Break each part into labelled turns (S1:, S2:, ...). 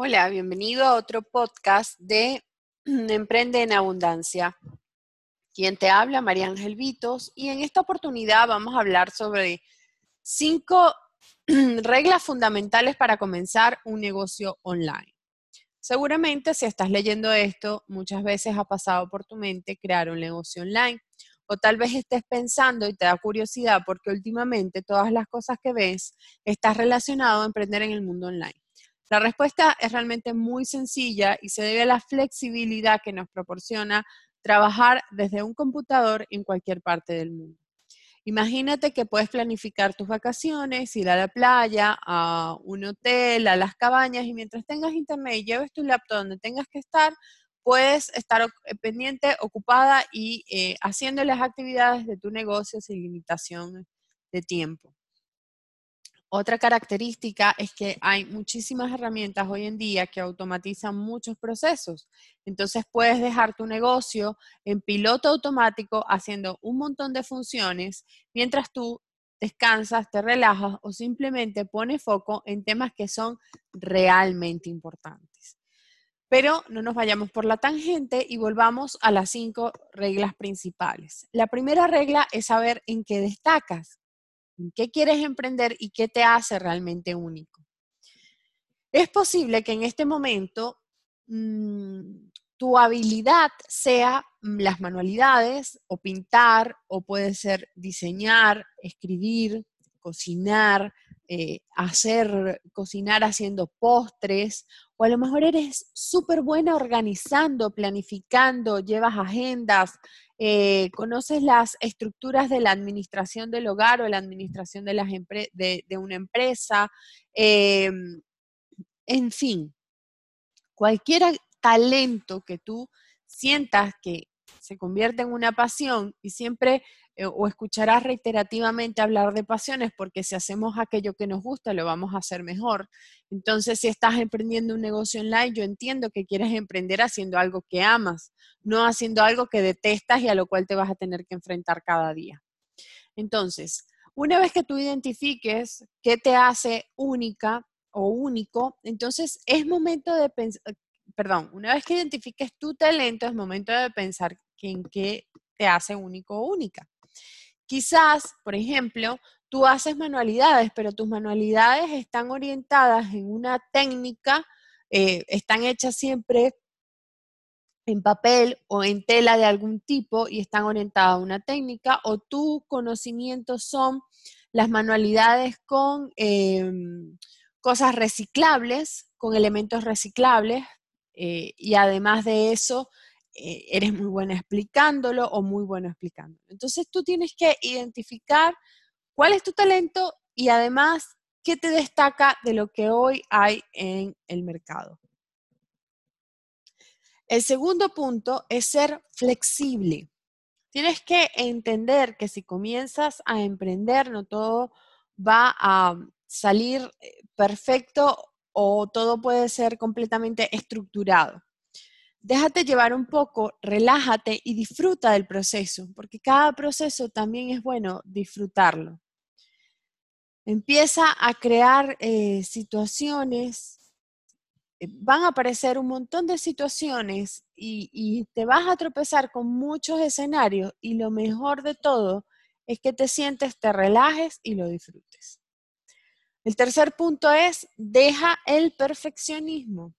S1: Hola, bienvenido a otro podcast de Emprende en Abundancia. Quien te habla, María Ángel Vitos, y en esta oportunidad vamos a hablar sobre cinco reglas fundamentales para comenzar un negocio online. Seguramente si estás leyendo esto, muchas veces ha pasado por tu mente crear un negocio online. O tal vez estés pensando y te da curiosidad porque últimamente todas las cosas que ves estás relacionado a emprender en el mundo online. La respuesta es realmente muy sencilla y se debe a la flexibilidad que nos proporciona trabajar desde un computador en cualquier parte del mundo. Imagínate que puedes planificar tus vacaciones, ir a la playa, a un hotel, a las cabañas y mientras tengas internet y lleves tu laptop donde tengas que estar, puedes estar eh, pendiente, ocupada y eh, haciendo las actividades de tu negocio sin limitación de tiempo. Otra característica es que hay muchísimas herramientas hoy en día que automatizan muchos procesos. Entonces puedes dejar tu negocio en piloto automático haciendo un montón de funciones mientras tú descansas, te relajas o simplemente pones foco en temas que son realmente importantes. Pero no nos vayamos por la tangente y volvamos a las cinco reglas principales. La primera regla es saber en qué destacas qué quieres emprender y qué te hace realmente único. Es posible que en este momento mm, tu habilidad sea mm, las manualidades o pintar o puede ser diseñar, escribir, cocinar, eh, hacer, cocinar haciendo postres, o a lo mejor eres súper buena organizando, planificando, llevas agendas, eh, conoces las estructuras de la administración del hogar o la administración de, las de, una empresa, em, en fin, cualquier talento que tú sientas que se convierte en una pasión y siempre o escucharás reiterativamente hablar de pasiones porque si hacemos aquello que nos gusta lo vamos a hacer mejor. Entonces, si estás emprendiendo un negocio online, yo entiendo que quieres emprender haciendo algo que amas, no haciendo algo que detestas y a lo cual te vas a tener que enfrentar cada día. Entonces, una vez que tú identifiques qué te hace única o único, entonces es momento de pensar, perdón, una vez que identifiques tu talento, es momento de pensar en qué te hace único o única. Quizás, por ejemplo, tú haces manualidades, pero tus manualidades están orientadas en una técnica, eh, están hechas siempre en papel o en tela de algún tipo y están orientadas a una técnica, o tus conocimientos son las manualidades con em, cosas reciclables, con elementos reciclables, eh, y además de eso, eres muy buena explicándolo o muy bueno explicándolo. Entonces tú tienes que identificar cuál es tu talento y además qué te destaca de lo que hoy hay en el mercado. El segundo punto es ser flexible. Tienes que entender que si comienzas a emprender, no todo va a salir eh, perfecto o todo puede ser completamente estructurado déjate llevar un poco, relájate y disfruta del proceso, porque cada proceso también es bueno disfrutarlo. Empieza a crear eh, situaciones, eh, van a aparecer un montón de situaciones y, y te vas a tropezar con muchos escenarios y lo mejor de todo es que te sientes, te relajes y lo disfrutes. El tercer punto es, deja el perfeccionismo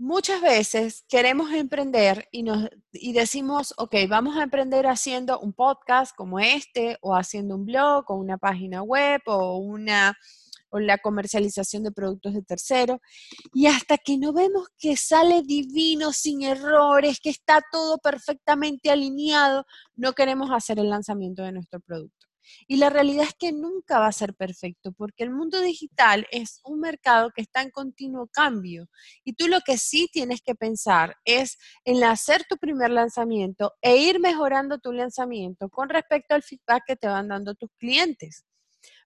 S1: muchas veces queremos emprender y, decimos, ok, vamos a emprender haciendo un podcast como este, o haciendo un blog, o una página web, o, una, o la comercialización de productos de tercero. Y hasta que no vemos que sale divino, sin errores, que está todo perfectamente alineado, no queremos hacer el lanzamiento de nuestro producto. Y la realidad es que nunca va a ser perfecto porque el mundo digital es un mercado que está en continuo cambio. Y tú lo que sí tienes que pensar es en hacer tu primer lanzamiento e ir mejorando tu lanzamiento con respecto al feedback que te van dando tus clientes.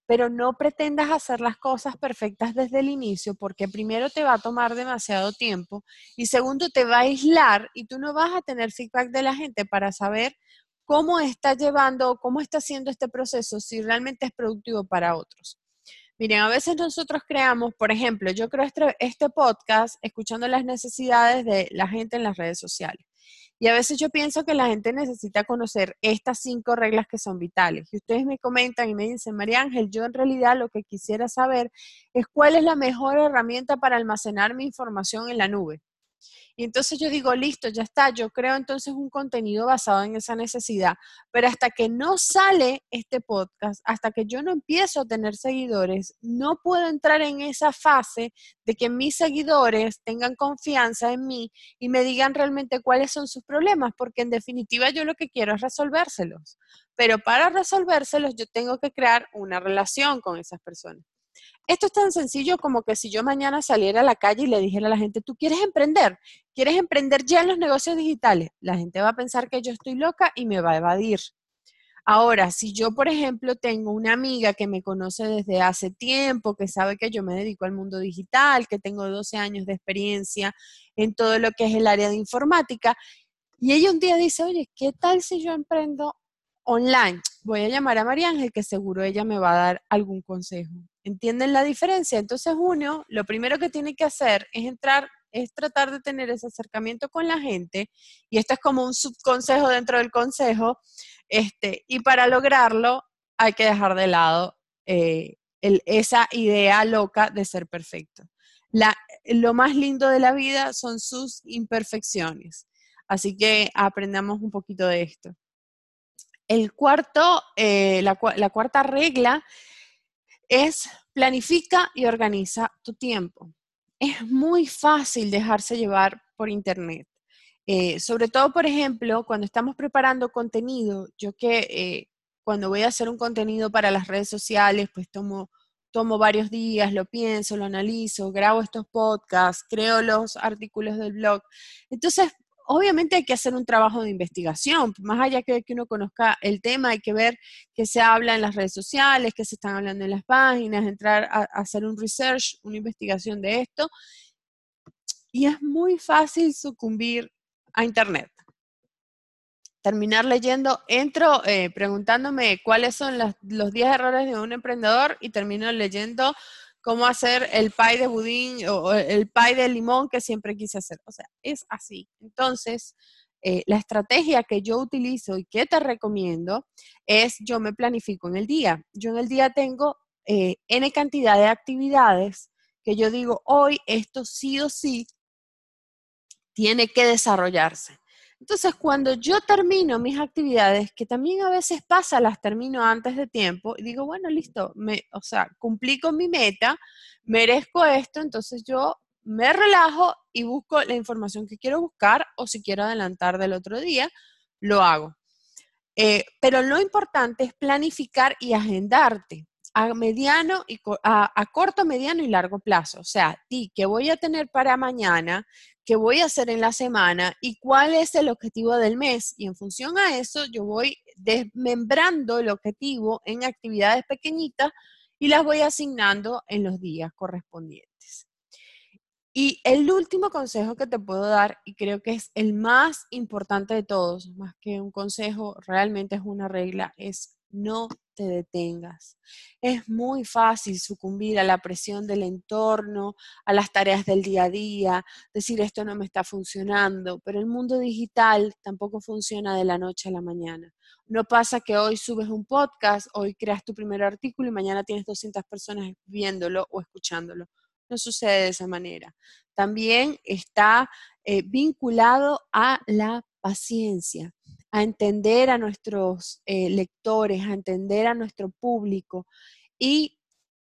S1: Pero no pretendas hacer las cosas perfectas desde el inicio porque primero te va a tomar demasiado tiempo y segundo te va a aislar y tú no vas a tener feedback de la gente para saber cómo está llevando, cómo está haciendo este proceso, si realmente es productivo para otros. Miren, a veces nosotros creamos, por ejemplo, yo creo este, este podcast escuchando las necesidades de la gente en las redes sociales. Y a veces yo pienso que la gente necesita conocer estas cinco reglas que son vitales. Y ustedes me comentan y me dicen, María Ángel, yo en realidad lo que quisiera saber es cuál es la mejor herramienta para almacenar mi información en la nube. Y entonces yo digo, listo, ya está, yo creo entonces un contenido basado en esa necesidad, pero hasta que no sale este podcast, hasta que yo no empiezo a tener seguidores, no puedo entrar en esa fase de que mis seguidores tengan confianza en mí y me digan realmente cuáles son sus problemas, porque en definitiva yo lo que quiero es resolvérselos. Pero para resolvérselos yo tengo que crear una relación con esas personas. Esto es tan sencillo como que si yo mañana saliera a la calle y le dijera a la gente, tú quieres emprender, quieres emprender ya en los negocios digitales, la gente va a pensar que yo estoy loca y me va a evadir. Ahora, si yo, por ejemplo, tengo una amiga que me conoce desde hace tiempo, que sabe que yo me dedico al mundo digital, que tengo 12 años de experiencia en todo lo que es el área de informática, y ella un día dice, oye, ¿qué tal si yo emprendo online? Voy a llamar a María Ángel, que seguro ella me va a dar algún consejo. ¿Entienden la diferencia? Entonces uno, lo primero que tiene que hacer es entrar, es tratar de tener ese acercamiento con la gente, y esto es como un subconsejo dentro del consejo, este, y para lograrlo hay que dejar de lado eh, esa idea loca de ser perfecto. lo más lindo de la vida son sus imperfecciones. Así que aprendamos un poquito de esto. El cuarto, eh, la, cuarta regla es planifica y organiza tu tiempo. Es muy fácil dejarse llevar por internet. Eh, sobre todo, por ejemplo, cuando estamos preparando contenido, yo que eh, cuando voy a hacer un contenido para las redes sociales, pues tomo, tomo varios días, lo pienso, lo analizo, grabo estos podcasts, creo los artículos del blog. Entonces, obviamente hay que hacer un trabajo de investigación, más allá que, que uno conozca el tema, hay que ver qué se habla en las redes sociales, qué se están hablando en las páginas, entrar a, hacer un research, una investigación de esto. Y es muy fácil sucumbir a Internet. Terminar leyendo, entro eh, preguntándome cuáles son los 10 errores de un emprendedor y termino leyendo cómo hacer el pie de budín o el pie de limón que siempre quise hacer. O sea, es así. Entonces, eh, la estrategia que yo utilizo y que te recomiendo es yo me planifico en el día. Yo en el día tengo eh, N cantidad de actividades que yo digo, hoy esto sí o sí tiene que desarrollarse. Entonces, cuando yo termino mis actividades, que también a veces pasa, las termino antes de tiempo, y digo, bueno, listo, me, o sea, cumplí con mi meta, merezco esto, entonces yo me relajo y busco la información que quiero buscar o si quiero adelantar del otro día, lo hago. Eh, pero lo importante es planificar y agendarte a mediano y a, corto, mediano y largo plazo. O sea, ti, ¿qué voy a tener para mañana? ¿Qué voy a hacer en la semana? ¿Y cuál es el objetivo del mes? Y en función a eso, yo voy desmembrando el objetivo en actividades pequeñitas y las voy asignando en los días correspondientes. Y el último consejo que te puedo dar, y creo que es el más importante de todos, más que un consejo, realmente es una regla, es no te detengas. Es muy fácil sucumbir a la presión del entorno, a las tareas del día a día, decir esto no me está funcionando, pero el mundo digital tampoco funciona de la noche a la mañana. No pasa que hoy subes un podcast, hoy creas tu primer artículo y mañana tienes 200 personas viéndolo o escuchándolo. No sucede de esa manera. También está eh, vinculado a la paciencia a entender a nuestros eh, lectores, a entender a nuestro público y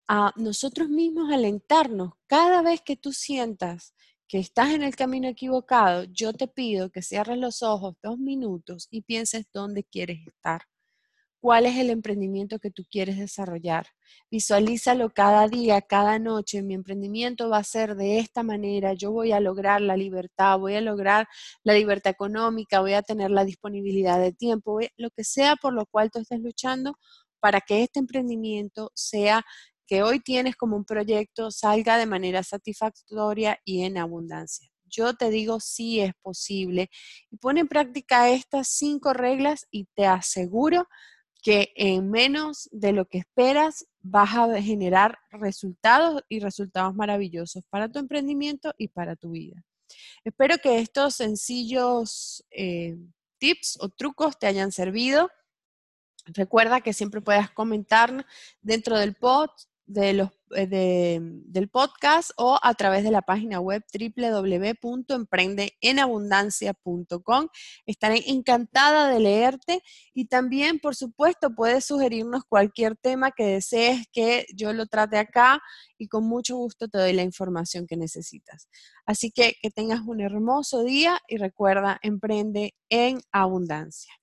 S1: a nosotros mismos alentarnos. Cada vez que tú sientas que estás en el camino equivocado, yo te pido que cierres los ojos dos minutos y pienses dónde quieres estar cuál es el emprendimiento que tú quieres desarrollar. Visualízalo cada día, cada noche. Mi emprendimiento va a ser de esta manera. Yo voy a lograr la libertad, voy a lograr la libertad económica, voy a tener la disponibilidad de tiempo, lo que sea por lo cual tú estés luchando para que este emprendimiento sea que hoy tienes como un proyecto salga de manera satisfactoria y en abundancia. Yo te digo sí es posible y pone en práctica estas cinco reglas y te aseguro que en menos de lo que esperas vas a generar resultados y resultados maravillosos para tu emprendimiento y para tu vida. Espero que estos sencillos eh, tips o trucos te hayan servido. Recuerda que siempre puedes comentar dentro del post de los, eh, del podcast o a través de la página web www.emprendeenabundancia.com. Estaré encantada de leerte y también, por supuesto, puedes sugerirnos cualquier tema que desees que yo lo trate acá y con mucho gusto te doy la información que necesitas. Así que que tengas un hermoso día y recuerda, emprende en abundancia.